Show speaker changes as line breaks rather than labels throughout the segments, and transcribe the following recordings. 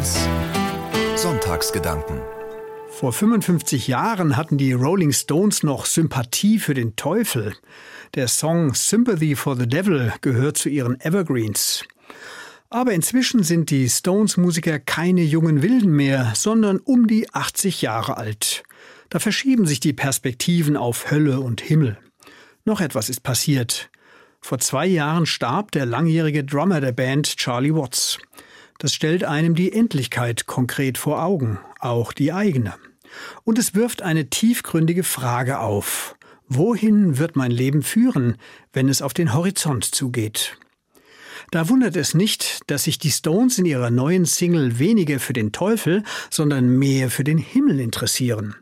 1 Sonntagsgedanken
Vor 55 Jahren hatten die Rolling Stones noch Sympathie für den Teufel. Der Song Sympathy for the Devil gehört zu ihren Evergreens. Aber inzwischen sind die Stones-Musiker keine jungen Wilden mehr, sondern um die 80 Jahre alt. Da verschieben sich die Perspektiven auf Hölle und Himmel. Noch etwas ist passiert. Vor zwei Jahren starb der langjährige Drummer der Band Charlie Watts. Das stellt einem die Endlichkeit konkret vor Augen, auch die eigene. Und es wirft eine tiefgründige Frage auf. Wohin wird mein Leben führen, wenn es auf den Horizont zugeht? Da wundert es nicht, dass sich die Stones in ihrer neuen Single weniger für den Teufel, sondern mehr für den Himmel interessieren.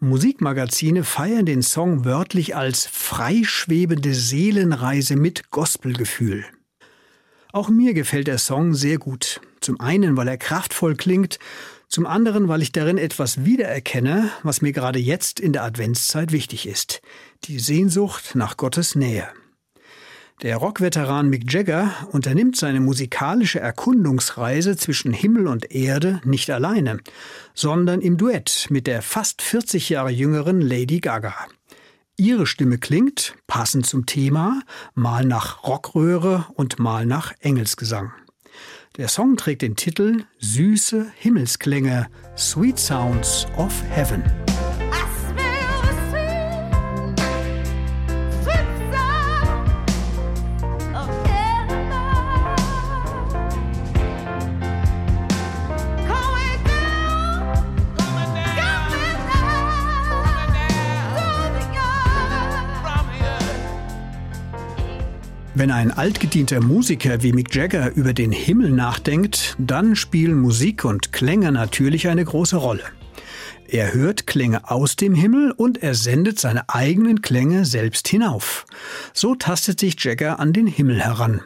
Musikmagazine feiern den Song wörtlich als freischwebende Seelenreise mit Gospelgefühl. Auch mir gefällt der Song sehr gut. Zum einen, weil er kraftvoll klingt, zum anderen, weil ich darin etwas wiedererkenne, was mir gerade jetzt in der Adventszeit wichtig ist. Die Sehnsucht nach Gottes Nähe. Der Rockveteran Mick Jagger unternimmt seine musikalische Erkundungsreise zwischen Himmel und Erde nicht alleine, sondern im Duett mit der fast 40 Jahre jüngeren Lady Gaga. Ihre Stimme klingt, passend zum Thema, mal nach Rockröhre und mal nach Engelsgesang. Der Song trägt den Titel Süße Himmelsklänge, Sweet Sounds of Heaven. Wenn ein altgedienter Musiker wie Mick Jagger über den Himmel nachdenkt, dann spielen Musik und Klänge natürlich eine große Rolle. Er hört Klänge aus dem Himmel und er sendet seine eigenen Klänge selbst hinauf. So tastet sich Jagger an den Himmel heran.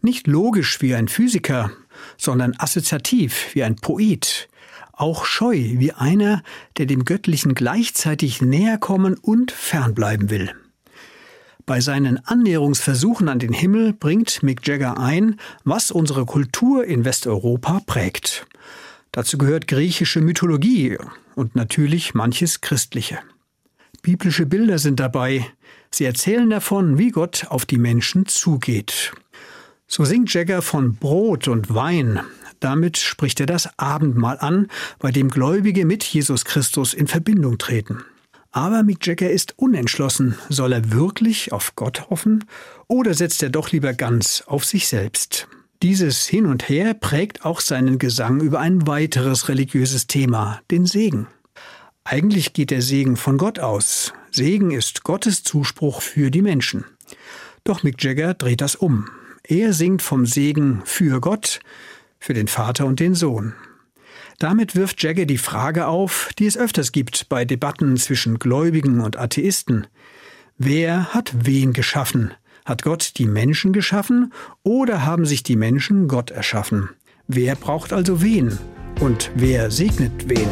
Nicht logisch wie ein Physiker, sondern assoziativ wie ein Poet. Auch scheu wie einer, der dem Göttlichen gleichzeitig näher kommen und fernbleiben will. Bei seinen Annäherungsversuchen an den Himmel bringt Mick Jagger ein, was unsere Kultur in Westeuropa prägt. Dazu gehört griechische Mythologie und natürlich manches Christliche. Biblische Bilder sind dabei. Sie erzählen davon, wie Gott auf die Menschen zugeht. So singt Jagger von Brot und Wein. Damit spricht er das Abendmahl an, bei dem Gläubige mit Jesus Christus in Verbindung treten. Aber Mick Jagger ist unentschlossen. Soll er wirklich auf Gott hoffen oder setzt er doch lieber ganz auf sich selbst? Dieses Hin und Her prägt auch seinen Gesang über ein weiteres religiöses Thema, den Segen. Eigentlich geht der Segen von Gott aus. Segen ist Gottes Zuspruch für die Menschen. Doch Mick Jagger dreht das um. Er singt vom Segen für Gott, für den Vater und den Sohn. Damit wirft Jagger die Frage auf, die es öfters gibt bei Debatten zwischen Gläubigen und Atheisten. Wer hat wen geschaffen? Hat Gott die Menschen geschaffen oder haben sich die Menschen Gott erschaffen? Wer braucht also wen? Und wer segnet wen?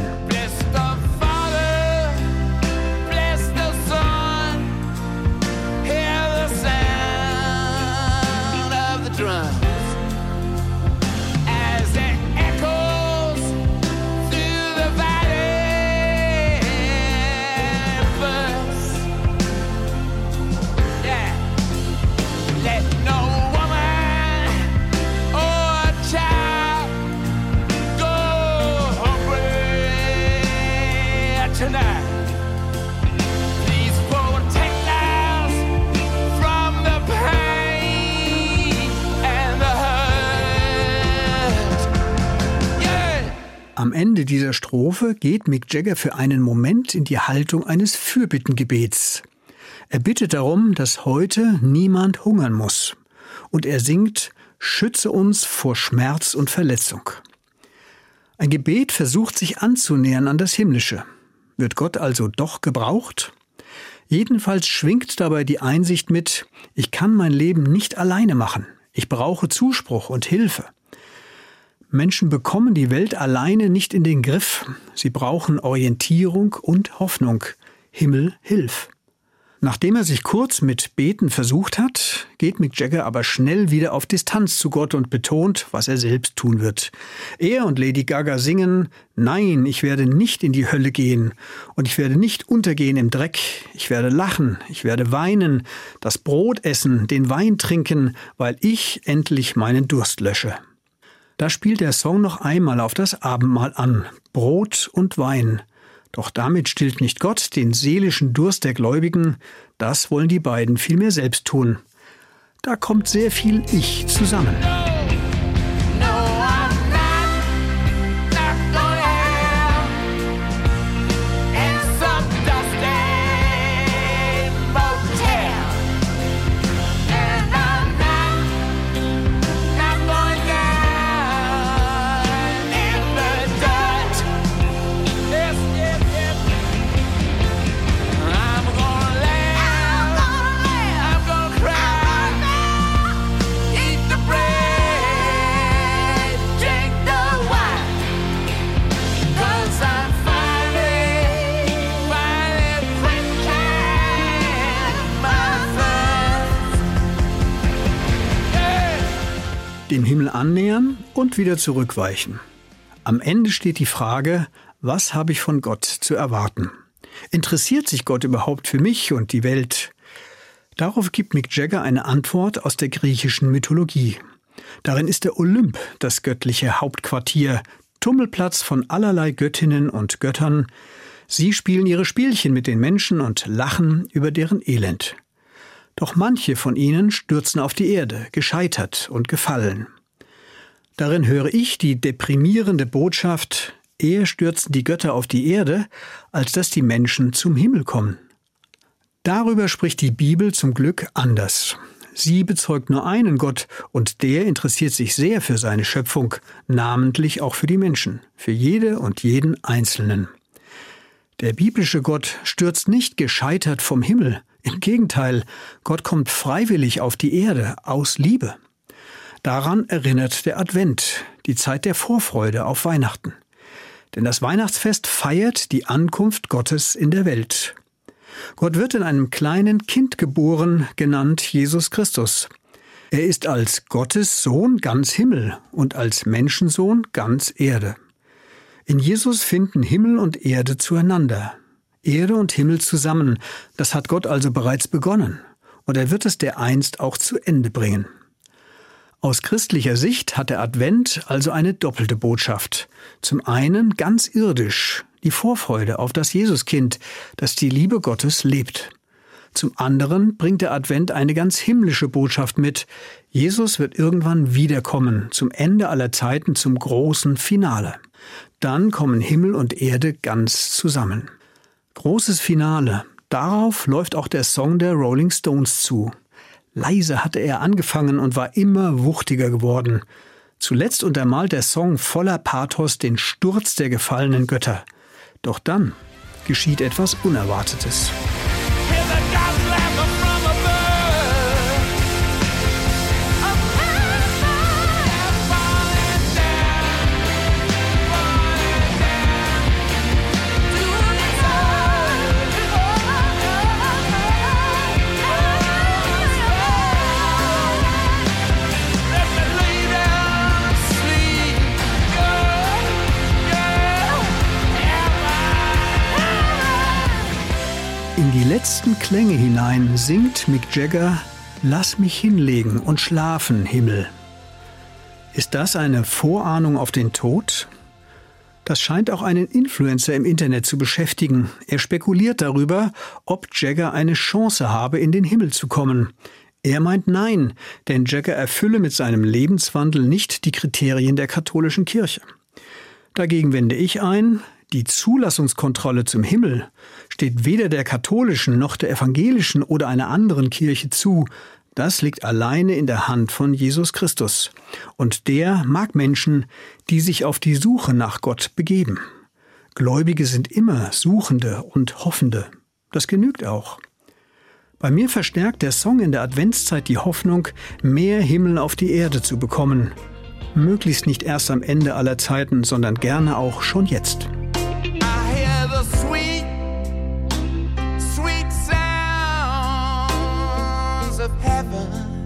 Dieser Strophe geht Mick Jagger für einen Moment in die Haltung eines Fürbittengebets. Er bittet darum, dass heute niemand hungern muss. Und er singt, Schütze uns vor Schmerz und Verletzung. Ein Gebet versucht sich anzunähern an das Himmlische. Wird Gott also doch gebraucht? Jedenfalls schwingt dabei die Einsicht mit, ich kann mein Leben nicht alleine machen. Ich brauche Zuspruch und Hilfe. Menschen bekommen die Welt alleine nicht in den Griff. Sie brauchen Orientierung und Hoffnung. Himmel, hilf. Nachdem er sich kurz mit Beten versucht hat, geht Mick Jagger aber schnell wieder auf Distanz zu Gott und betont, was er selbst tun wird. Er und Lady Gaga singen, Nein, ich werde nicht in die Hölle gehen und ich werde nicht untergehen im Dreck, ich werde lachen, ich werde weinen, das Brot essen, den Wein trinken, weil ich endlich meinen Durst lösche. Da spielt der Song noch einmal auf das Abendmahl an, Brot und Wein. Doch damit stillt nicht Gott den seelischen Durst der Gläubigen, das wollen die beiden vielmehr selbst tun. Da kommt sehr viel Ich zusammen. Annähern und wieder zurückweichen. Am Ende steht die Frage, was habe ich von Gott zu erwarten? Interessiert sich Gott überhaupt für mich und die Welt? Darauf gibt Mick Jagger eine Antwort aus der griechischen Mythologie. Darin ist der Olymp das göttliche Hauptquartier, Tummelplatz von allerlei Göttinnen und Göttern. Sie spielen ihre Spielchen mit den Menschen und lachen über deren Elend. Doch manche von ihnen stürzen auf die Erde, gescheitert und gefallen. Darin höre ich die deprimierende Botschaft, eher stürzen die Götter auf die Erde, als dass die Menschen zum Himmel kommen. Darüber spricht die Bibel zum Glück anders. Sie bezeugt nur einen Gott, und der interessiert sich sehr für seine Schöpfung, namentlich auch für die Menschen, für jede und jeden Einzelnen. Der biblische Gott stürzt nicht gescheitert vom Himmel, im Gegenteil, Gott kommt freiwillig auf die Erde aus Liebe. Daran erinnert der Advent, die Zeit der Vorfreude auf Weihnachten. Denn das Weihnachtsfest feiert die Ankunft Gottes in der Welt. Gott wird in einem kleinen Kind geboren, genannt Jesus Christus. Er ist als Gottes Sohn ganz Himmel und als Menschensohn ganz Erde. In Jesus finden Himmel und Erde zueinander. Erde und Himmel zusammen. Das hat Gott also bereits begonnen. Und er wird es dereinst auch zu Ende bringen. Aus christlicher Sicht hat der Advent also eine doppelte Botschaft. Zum einen ganz irdisch, die Vorfreude auf das Jesuskind, das die Liebe Gottes lebt. Zum anderen bringt der Advent eine ganz himmlische Botschaft mit. Jesus wird irgendwann wiederkommen, zum Ende aller Zeiten, zum großen Finale. Dann kommen Himmel und Erde ganz zusammen. Großes Finale. Darauf läuft auch der Song der Rolling Stones zu. Leise hatte er angefangen und war immer wuchtiger geworden. Zuletzt untermalt der Song voller Pathos den Sturz der gefallenen Götter. Doch dann geschieht etwas Unerwartetes. Klänge hinein singt Mick Jagger Lass mich hinlegen und schlafen, Himmel. Ist das eine Vorahnung auf den Tod? Das scheint auch einen Influencer im Internet zu beschäftigen. Er spekuliert darüber, ob Jagger eine Chance habe, in den Himmel zu kommen. Er meint nein, denn Jagger erfülle mit seinem Lebenswandel nicht die Kriterien der katholischen Kirche. Dagegen wende ich ein, die Zulassungskontrolle zum Himmel steht weder der katholischen noch der evangelischen oder einer anderen Kirche zu, das liegt alleine in der Hand von Jesus Christus. Und der mag Menschen, die sich auf die Suche nach Gott begeben. Gläubige sind immer Suchende und Hoffende. Das genügt auch. Bei mir verstärkt der Song in der Adventszeit die Hoffnung, mehr Himmel auf die Erde zu bekommen. Möglichst nicht erst am Ende aller Zeiten, sondern gerne auch schon jetzt.
the sweet, sweet sounds of heaven.